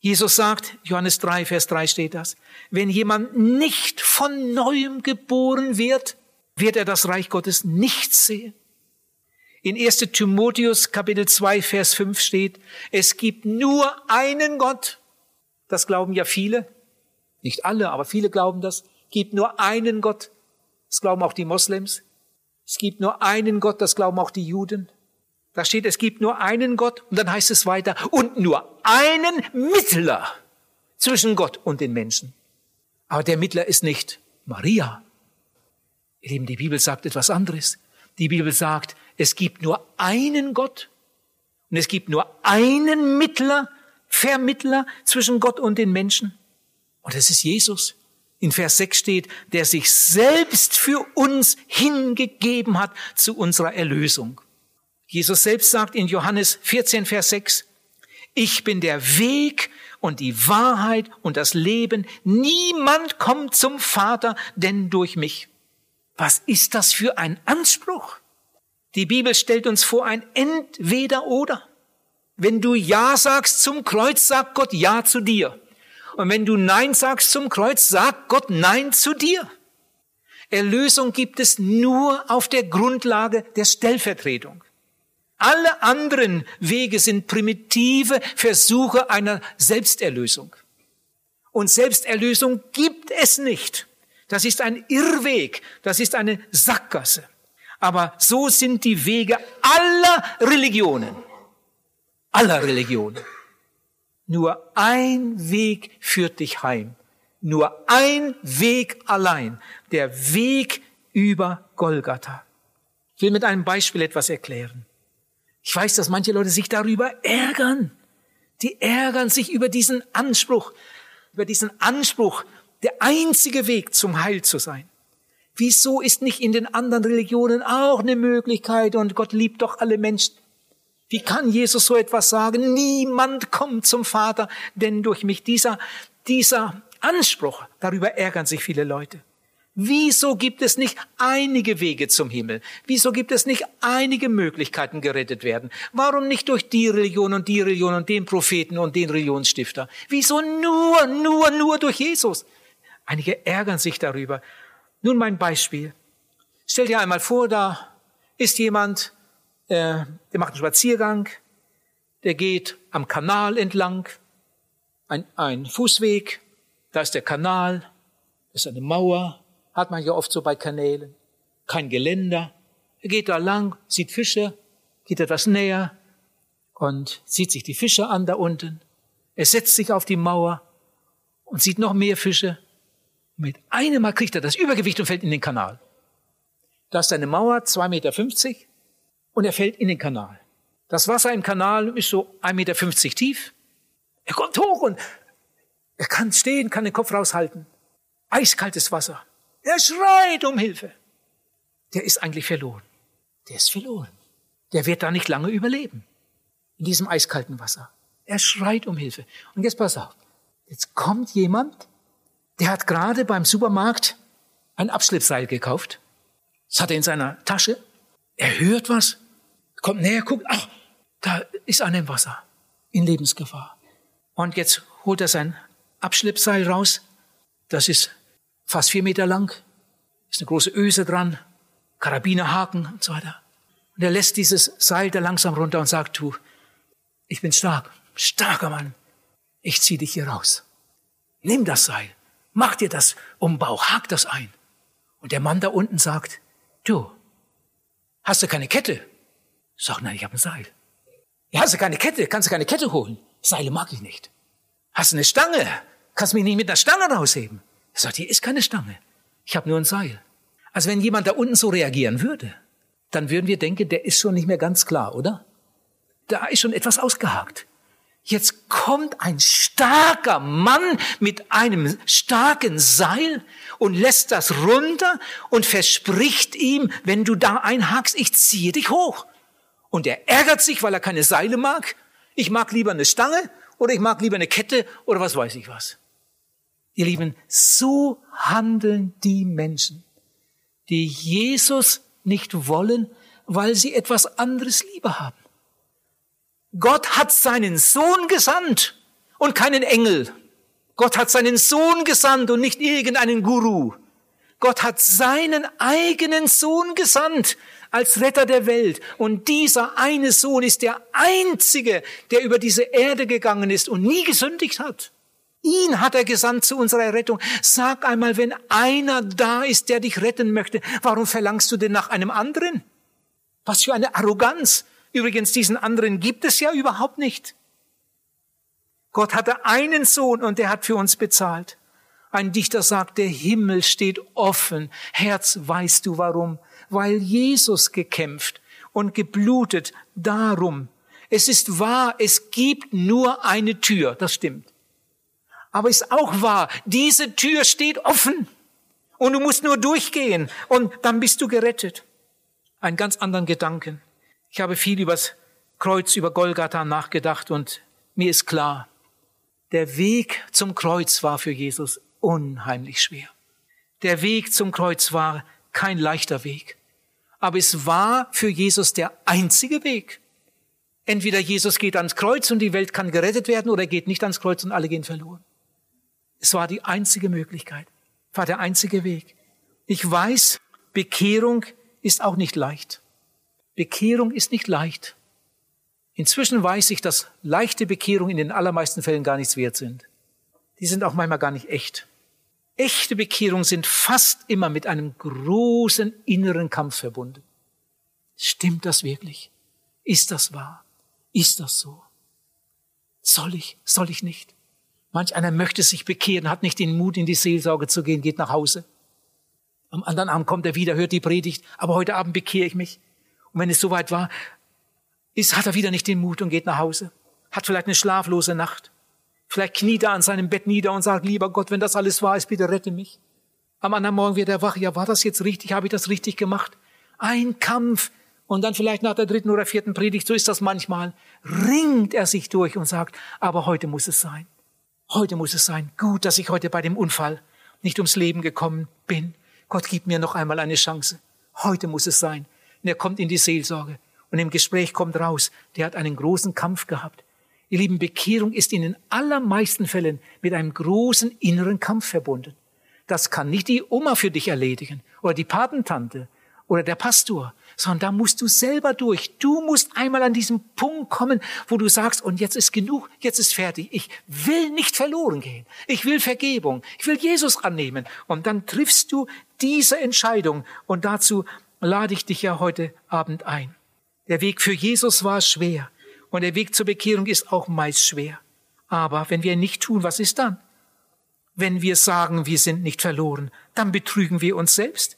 Jesus sagt, Johannes 3, Vers 3 steht das, wenn jemand nicht von neuem geboren wird, wird er das Reich Gottes nicht sehen. In 1 Timotheus Kapitel 2, Vers 5 steht, es gibt nur einen Gott. Das glauben ja viele. Nicht alle, aber viele glauben das. Gibt nur einen Gott. Das glauben auch die Moslems. Es gibt nur einen Gott, das glauben auch die Juden. Da steht, es gibt nur einen Gott und dann heißt es weiter, und nur einen Mittler zwischen Gott und den Menschen. Aber der Mittler ist nicht Maria. Ihr Lieben, die Bibel sagt etwas anderes. Die Bibel sagt, es gibt nur einen Gott und es gibt nur einen Mittler, Vermittler zwischen Gott und den Menschen. Und es ist Jesus. In Vers 6 steht, der sich selbst für uns hingegeben hat zu unserer Erlösung. Jesus selbst sagt in Johannes 14, Vers 6, ich bin der Weg und die Wahrheit und das Leben. Niemand kommt zum Vater, denn durch mich. Was ist das für ein Anspruch? Die Bibel stellt uns vor ein Entweder oder. Wenn du Ja sagst zum Kreuz, sagt Gott Ja zu dir. Und wenn du Nein sagst zum Kreuz, sagt Gott Nein zu dir. Erlösung gibt es nur auf der Grundlage der Stellvertretung. Alle anderen Wege sind primitive Versuche einer Selbsterlösung. Und Selbsterlösung gibt es nicht. Das ist ein Irrweg, das ist eine Sackgasse. Aber so sind die Wege aller Religionen. Aller Religionen. Nur ein Weg führt dich heim. Nur ein Weg allein. Der Weg über Golgatha. Ich will mit einem Beispiel etwas erklären. Ich weiß, dass manche Leute sich darüber ärgern. Die ärgern sich über diesen Anspruch, über diesen Anspruch, der einzige Weg zum Heil zu sein. Wieso ist nicht in den anderen Religionen auch eine Möglichkeit und Gott liebt doch alle Menschen? Wie kann Jesus so etwas sagen? Niemand kommt zum Vater, denn durch mich dieser, dieser Anspruch, darüber ärgern sich viele Leute. Wieso gibt es nicht einige Wege zum Himmel? Wieso gibt es nicht einige Möglichkeiten gerettet werden? Warum nicht durch die Religion und die Religion und den Propheten und den Religionsstifter? Wieso nur, nur, nur durch Jesus? Einige ärgern sich darüber. Nun mein Beispiel. Stell dir einmal vor, da ist jemand, äh, der macht einen Spaziergang, der geht am Kanal entlang, ein, ein Fußweg, da ist der Kanal, ist eine Mauer, hat man ja oft so bei Kanälen. Kein Geländer. Er geht da lang, sieht Fische, geht etwas näher und sieht sich die Fische an da unten. Er setzt sich auf die Mauer und sieht noch mehr Fische. Mit einem Mal kriegt er das Übergewicht und fällt in den Kanal. Da ist eine Mauer, 2,50 Meter, und er fällt in den Kanal. Das Wasser im Kanal ist so 1,50 Meter tief. Er kommt hoch und er kann stehen, kann den Kopf raushalten. Eiskaltes Wasser. Er schreit um Hilfe. Der ist eigentlich verloren. Der ist verloren. Der wird da nicht lange überleben. In diesem eiskalten Wasser. Er schreit um Hilfe. Und jetzt pass auf. Jetzt kommt jemand, der hat gerade beim Supermarkt ein Abschleppseil gekauft. Das hat er in seiner Tasche. Er hört was, kommt näher, guckt, ach, da ist einer im Wasser. In Lebensgefahr. Und jetzt holt er sein Abschleppseil raus. Das ist fast vier Meter lang, ist eine große Öse dran, Karabinerhaken und so weiter. Und er lässt dieses Seil da langsam runter und sagt, du, ich bin stark, starker Mann, ich zieh dich hier raus. Nimm das Seil, mach dir das um Bauch, hak das ein. Und der Mann da unten sagt, du, hast du keine Kette? Ich sag, nein, ich habe ein Seil. Ja, hast du keine Kette? Kannst du keine Kette holen? Seile mag ich nicht. Hast du eine Stange? Kannst du mich nicht mit einer Stange rausheben? Sagt, hier ist keine Stange. Ich habe nur ein Seil. Also wenn jemand da unten so reagieren würde, dann würden wir denken, der ist schon nicht mehr ganz klar, oder? Da ist schon etwas ausgehakt. Jetzt kommt ein starker Mann mit einem starken Seil und lässt das runter und verspricht ihm, wenn du da einhakst, ich ziehe dich hoch. Und er ärgert sich, weil er keine Seile mag. Ich mag lieber eine Stange oder ich mag lieber eine Kette oder was weiß ich was. Ihr Lieben, so handeln die Menschen, die Jesus nicht wollen, weil sie etwas anderes lieber haben. Gott hat seinen Sohn gesandt und keinen Engel. Gott hat seinen Sohn gesandt und nicht irgendeinen Guru. Gott hat seinen eigenen Sohn gesandt als Retter der Welt. Und dieser eine Sohn ist der einzige, der über diese Erde gegangen ist und nie gesündigt hat. Ihn hat er gesandt zu unserer Rettung. Sag einmal, wenn einer da ist, der dich retten möchte, warum verlangst du denn nach einem anderen? Was für eine Arroganz. Übrigens, diesen anderen gibt es ja überhaupt nicht. Gott hatte einen Sohn und der hat für uns bezahlt. Ein Dichter sagt, der Himmel steht offen. Herz, weißt du warum? Weil Jesus gekämpft und geblutet darum. Es ist wahr, es gibt nur eine Tür, das stimmt. Aber es ist auch wahr, diese Tür steht offen. Und du musst nur durchgehen und dann bist du gerettet. Einen ganz anderen Gedanken. Ich habe viel übers Kreuz, über Golgatha nachgedacht und mir ist klar, der Weg zum Kreuz war für Jesus unheimlich schwer. Der Weg zum Kreuz war kein leichter Weg. Aber es war für Jesus der einzige Weg. Entweder Jesus geht ans Kreuz und die Welt kann gerettet werden oder er geht nicht ans Kreuz und alle gehen verloren. Es war die einzige Möglichkeit, war der einzige Weg. Ich weiß, Bekehrung ist auch nicht leicht. Bekehrung ist nicht leicht. Inzwischen weiß ich, dass leichte Bekehrungen in den allermeisten Fällen gar nichts wert sind. Die sind auch manchmal gar nicht echt. Echte Bekehrungen sind fast immer mit einem großen inneren Kampf verbunden. Stimmt das wirklich? Ist das wahr? Ist das so? Soll ich? Soll ich nicht? Manch einer möchte sich bekehren, hat nicht den Mut, in die Seelsorge zu gehen, geht nach Hause. Am anderen Abend kommt er wieder, hört die Predigt, aber heute Abend bekehre ich mich. Und wenn es soweit war, ist, hat er wieder nicht den Mut und geht nach Hause. Hat vielleicht eine schlaflose Nacht. Vielleicht kniet er an seinem Bett nieder und sagt, lieber Gott, wenn das alles wahr ist, bitte rette mich. Am anderen Morgen wird er wach, ja, war das jetzt richtig? Habe ich das richtig gemacht? Ein Kampf. Und dann vielleicht nach der dritten oder vierten Predigt, so ist das manchmal, ringt er sich durch und sagt, aber heute muss es sein. Heute muss es sein. Gut, dass ich heute bei dem Unfall nicht ums Leben gekommen bin. Gott gibt mir noch einmal eine Chance. Heute muss es sein. Und er kommt in die Seelsorge. Und im Gespräch kommt raus, der hat einen großen Kampf gehabt. Ihr Lieben, Bekehrung ist in den allermeisten Fällen mit einem großen inneren Kampf verbunden. Das kann nicht die Oma für dich erledigen oder die Patentante oder der Pastor, sondern da musst du selber durch. Du musst einmal an diesen Punkt kommen, wo du sagst, und jetzt ist genug, jetzt ist fertig. Ich will nicht verloren gehen. Ich will Vergebung. Ich will Jesus annehmen. Und dann triffst du diese Entscheidung. Und dazu lade ich dich ja heute Abend ein. Der Weg für Jesus war schwer. Und der Weg zur Bekehrung ist auch meist schwer. Aber wenn wir nicht tun, was ist dann? Wenn wir sagen, wir sind nicht verloren, dann betrügen wir uns selbst.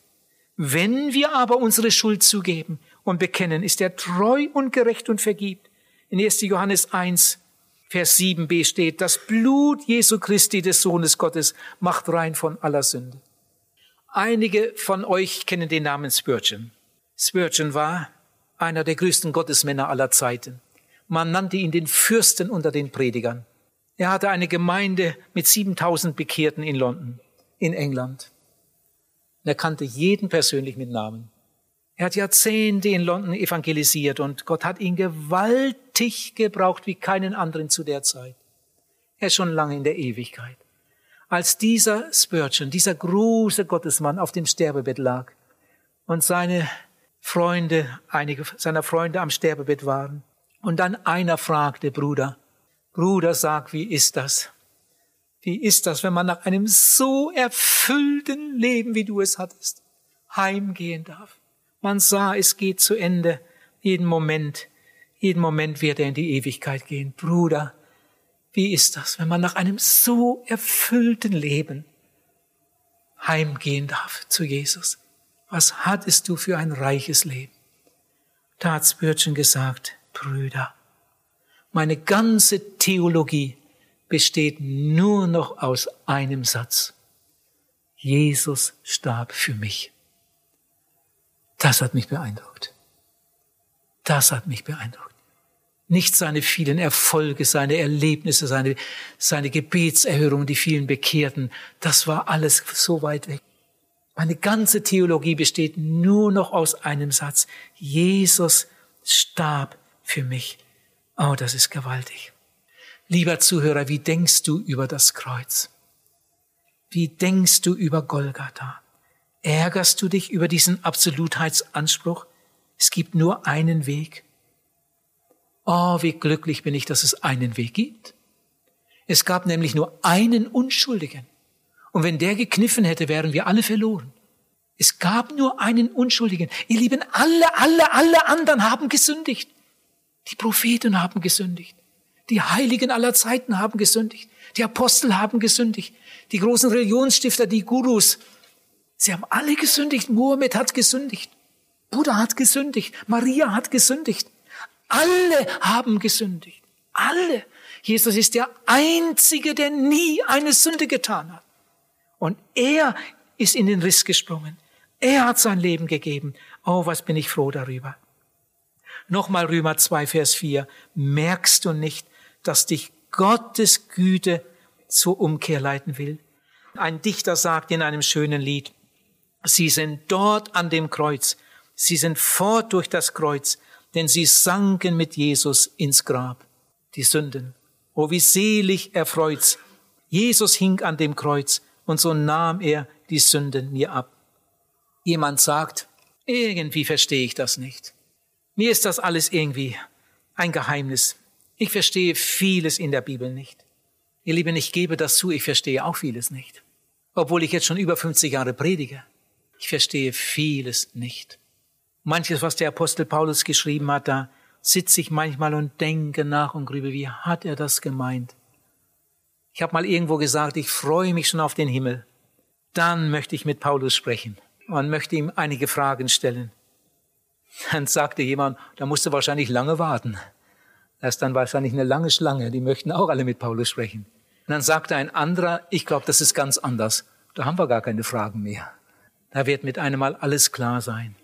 Wenn wir aber unsere Schuld zugeben und bekennen, ist er treu und gerecht und vergibt. In 1. Johannes 1, Vers 7b steht, das Blut Jesu Christi des Sohnes Gottes macht rein von aller Sünde. Einige von euch kennen den Namen Spurgeon. Spurgeon war einer der größten Gottesmänner aller Zeiten. Man nannte ihn den Fürsten unter den Predigern. Er hatte eine Gemeinde mit 7000 Bekehrten in London, in England. Und er kannte jeden persönlich mit Namen. Er hat Jahrzehnte in London evangelisiert und Gott hat ihn gewaltig gebraucht wie keinen anderen zu der Zeit. Er ist schon lange in der Ewigkeit. Als dieser Spurgeon, dieser große Gottesmann auf dem Sterbebett lag und seine Freunde, einige seiner Freunde am Sterbebett waren und dann einer fragte, Bruder, Bruder, sag, wie ist das? Wie ist das, wenn man nach einem so erfüllten Leben, wie du es hattest, heimgehen darf? Man sah, es geht zu Ende. Jeden Moment, jeden Moment wird er in die Ewigkeit gehen. Bruder, wie ist das, wenn man nach einem so erfüllten Leben heimgehen darf zu Jesus? Was hattest du für ein reiches Leben? Da hat Spürgeon gesagt, Brüder, meine ganze Theologie besteht nur noch aus einem Satz. Jesus starb für mich. Das hat mich beeindruckt. Das hat mich beeindruckt. Nicht seine vielen Erfolge, seine Erlebnisse, seine, seine Gebetserhörungen, die vielen Bekehrten. Das war alles so weit weg. Meine ganze Theologie besteht nur noch aus einem Satz. Jesus starb für mich. Oh, das ist gewaltig. Lieber Zuhörer, wie denkst du über das Kreuz? Wie denkst du über Golgatha? Ärgerst du dich über diesen Absolutheitsanspruch? Es gibt nur einen Weg. Oh, wie glücklich bin ich, dass es einen Weg gibt. Es gab nämlich nur einen Unschuldigen. Und wenn der gekniffen hätte, wären wir alle verloren. Es gab nur einen Unschuldigen. Ihr Lieben, alle, alle, alle anderen haben gesündigt. Die Propheten haben gesündigt. Die Heiligen aller Zeiten haben gesündigt. Die Apostel haben gesündigt. Die großen Religionsstifter, die Gurus. Sie haben alle gesündigt. Mohammed hat gesündigt. Buddha hat gesündigt. Maria hat gesündigt. Alle haben gesündigt. Alle. Jesus ist der Einzige, der nie eine Sünde getan hat. Und er ist in den Riss gesprungen. Er hat sein Leben gegeben. Oh, was bin ich froh darüber. Nochmal Römer 2, Vers 4. Merkst du nicht, dass dich Gottes Güte zur Umkehr leiten will? Ein Dichter sagt in einem schönen Lied, Sie sind dort an dem Kreuz, sie sind fort durch das Kreuz, denn sie sanken mit Jesus ins Grab. Die Sünden. Oh, wie selig erfreut's. Jesus hing an dem Kreuz und so nahm er die Sünden mir ab. Jemand sagt, irgendwie verstehe ich das nicht. Mir ist das alles irgendwie ein Geheimnis. Ich verstehe vieles in der Bibel nicht. Ihr Lieben, ich gebe das zu, ich verstehe auch vieles nicht. Obwohl ich jetzt schon über 50 Jahre predige. Ich verstehe vieles nicht. Manches, was der Apostel Paulus geschrieben hat, da sitze ich manchmal und denke nach und grübe, wie hat er das gemeint? Ich habe mal irgendwo gesagt, ich freue mich schon auf den Himmel. Dann möchte ich mit Paulus sprechen und möchte ihm einige Fragen stellen. Dann sagte jemand, da musst du wahrscheinlich lange warten. Das ist dann wahrscheinlich eine lange Schlange, die möchten auch alle mit Paulus sprechen. Und dann sagte ein anderer, ich glaube, das ist ganz anders. Da haben wir gar keine Fragen mehr. Da wird mit einem Mal alles klar sein.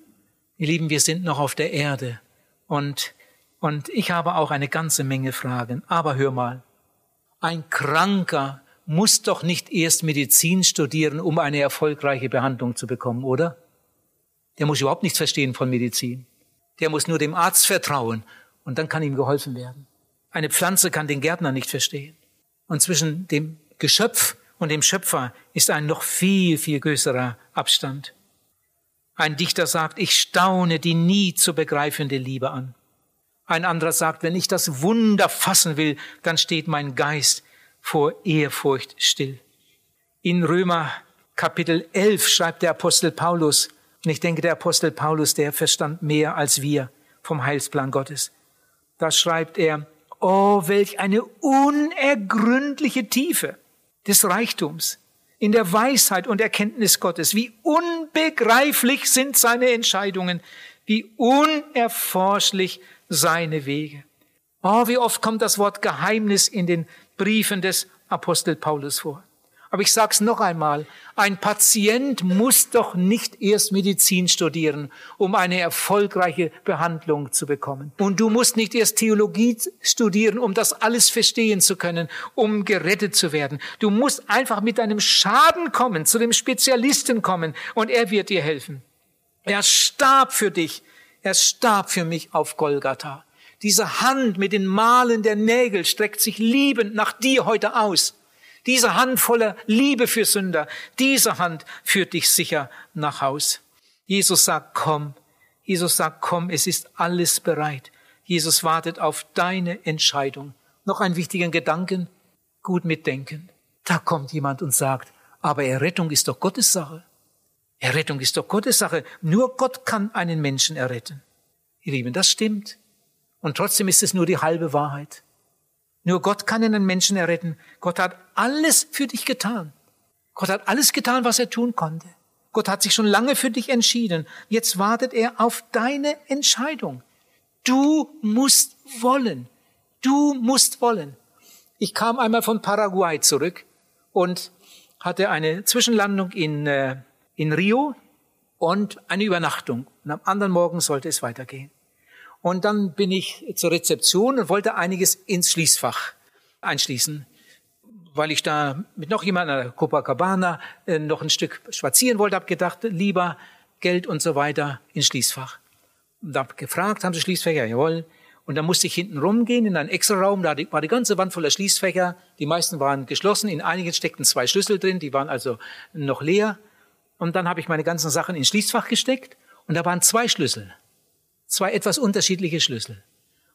Ihr Lieben, wir sind noch auf der Erde und, und ich habe auch eine ganze Menge Fragen. Aber hör mal, ein Kranker muss doch nicht erst Medizin studieren, um eine erfolgreiche Behandlung zu bekommen, oder? Der muss überhaupt nichts verstehen von Medizin. Der muss nur dem Arzt vertrauen und dann kann ihm geholfen werden. Eine Pflanze kann den Gärtner nicht verstehen. Und zwischen dem Geschöpf und dem Schöpfer ist ein noch viel, viel größerer Abstand. Ein Dichter sagt, ich staune die nie zu begreifende Liebe an. Ein anderer sagt, wenn ich das Wunder fassen will, dann steht mein Geist vor Ehrfurcht still. In Römer Kapitel 11 schreibt der Apostel Paulus, und ich denke, der Apostel Paulus, der verstand mehr als wir vom Heilsplan Gottes. Da schreibt er, oh, welch eine unergründliche Tiefe des Reichtums in der Weisheit und Erkenntnis Gottes. Wie unbegreiflich sind seine Entscheidungen, wie unerforschlich seine Wege. Oh, wie oft kommt das Wort Geheimnis in den Briefen des Apostel Paulus vor. Aber ich sage es noch einmal, ein Patient muss doch nicht erst Medizin studieren, um eine erfolgreiche Behandlung zu bekommen. Und du musst nicht erst Theologie studieren, um das alles verstehen zu können, um gerettet zu werden. Du musst einfach mit deinem Schaden kommen, zu dem Spezialisten kommen und er wird dir helfen. Er starb für dich. Er starb für mich auf Golgatha. Diese Hand mit den Malen der Nägel streckt sich liebend nach dir heute aus. Diese Hand voller Liebe für Sünder, diese Hand führt dich sicher nach Haus. Jesus sagt, komm. Jesus sagt, komm, es ist alles bereit. Jesus wartet auf deine Entscheidung. Noch einen wichtigen Gedanken, gut mitdenken. Da kommt jemand und sagt, aber Errettung ist doch Gottes Sache. Errettung ist doch Gottes Sache. Nur Gott kann einen Menschen erretten. Ihr Lieben, das stimmt. Und trotzdem ist es nur die halbe Wahrheit. Nur Gott kann einen Menschen erretten. Gott hat alles für dich getan. Gott hat alles getan, was er tun konnte. Gott hat sich schon lange für dich entschieden. Jetzt wartet er auf deine Entscheidung. Du musst wollen. Du musst wollen. Ich kam einmal von Paraguay zurück und hatte eine Zwischenlandung in, äh, in Rio und eine Übernachtung. Und am anderen Morgen sollte es weitergehen. Und dann bin ich zur Rezeption und wollte einiges ins Schließfach einschließen, weil ich da mit noch jemandem an Copacabana äh, noch ein Stück spazieren wollte, habe gedacht, lieber Geld und so weiter ins Schließfach. Und habe gefragt, haben Sie Schließfächer? Jawohl. Und dann musste ich hinten rumgehen in einen extra Raum, da war die ganze Wand voller Schließfächer. Die meisten waren geschlossen, in einigen steckten zwei Schlüssel drin, die waren also noch leer. Und dann habe ich meine ganzen Sachen ins Schließfach gesteckt und da waren zwei Schlüssel. Zwei etwas unterschiedliche Schlüssel.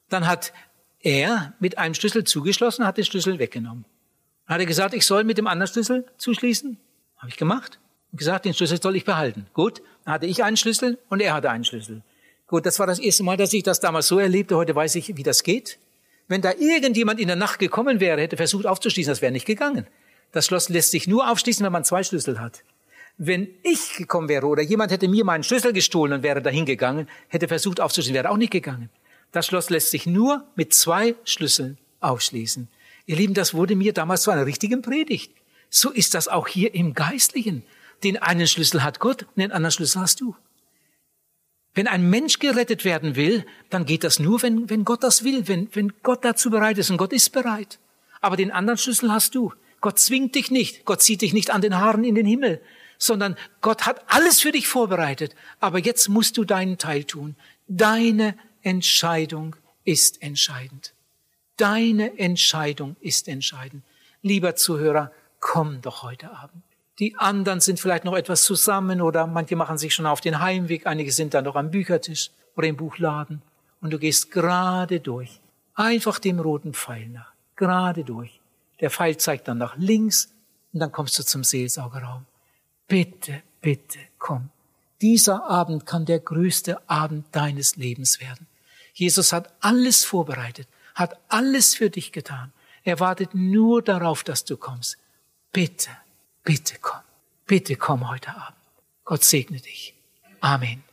Dann hat er mit einem Schlüssel zugeschlossen, hat den Schlüssel weggenommen. Dann hat er gesagt, ich soll mit dem anderen Schlüssel zuschließen. Habe ich gemacht. Und gesagt, den Schlüssel soll ich behalten. Gut, dann hatte ich einen Schlüssel und er hatte einen Schlüssel. Gut, das war das erste Mal, dass ich das damals so erlebte. Heute weiß ich, wie das geht. Wenn da irgendjemand in der Nacht gekommen wäre, hätte versucht aufzuschließen, das wäre nicht gegangen. Das Schloss lässt sich nur aufschließen, wenn man zwei Schlüssel hat. Wenn ich gekommen wäre oder jemand hätte mir meinen Schlüssel gestohlen und wäre dahin gegangen, hätte versucht aufzuschließen, wäre auch nicht gegangen. Das Schloss lässt sich nur mit zwei Schlüsseln aufschließen. Ihr Lieben, das wurde mir damals zu einer richtigen Predigt. So ist das auch hier im Geistlichen. Den einen Schlüssel hat Gott, den anderen Schlüssel hast du. Wenn ein Mensch gerettet werden will, dann geht das nur, wenn, wenn Gott das will, wenn, wenn Gott dazu bereit ist und Gott ist bereit. Aber den anderen Schlüssel hast du. Gott zwingt dich nicht. Gott zieht dich nicht an den Haaren in den Himmel, sondern Gott hat alles für dich vorbereitet. Aber jetzt musst du deinen Teil tun. Deine Entscheidung ist entscheidend. Deine Entscheidung ist entscheidend. Lieber Zuhörer, komm doch heute Abend. Die anderen sind vielleicht noch etwas zusammen oder manche machen sich schon auf den Heimweg. Einige sind dann noch am Büchertisch oder im Buchladen. Und du gehst gerade durch. Einfach dem roten Pfeil nach. Gerade durch. Der Pfeil zeigt dann nach links und dann kommst du zum Seelsorgerraum. Bitte, bitte, komm. Dieser Abend kann der größte Abend deines Lebens werden. Jesus hat alles vorbereitet, hat alles für dich getan. Er wartet nur darauf, dass du kommst. Bitte, Bitte komm, bitte komm heute Abend. Gott segne dich. Amen.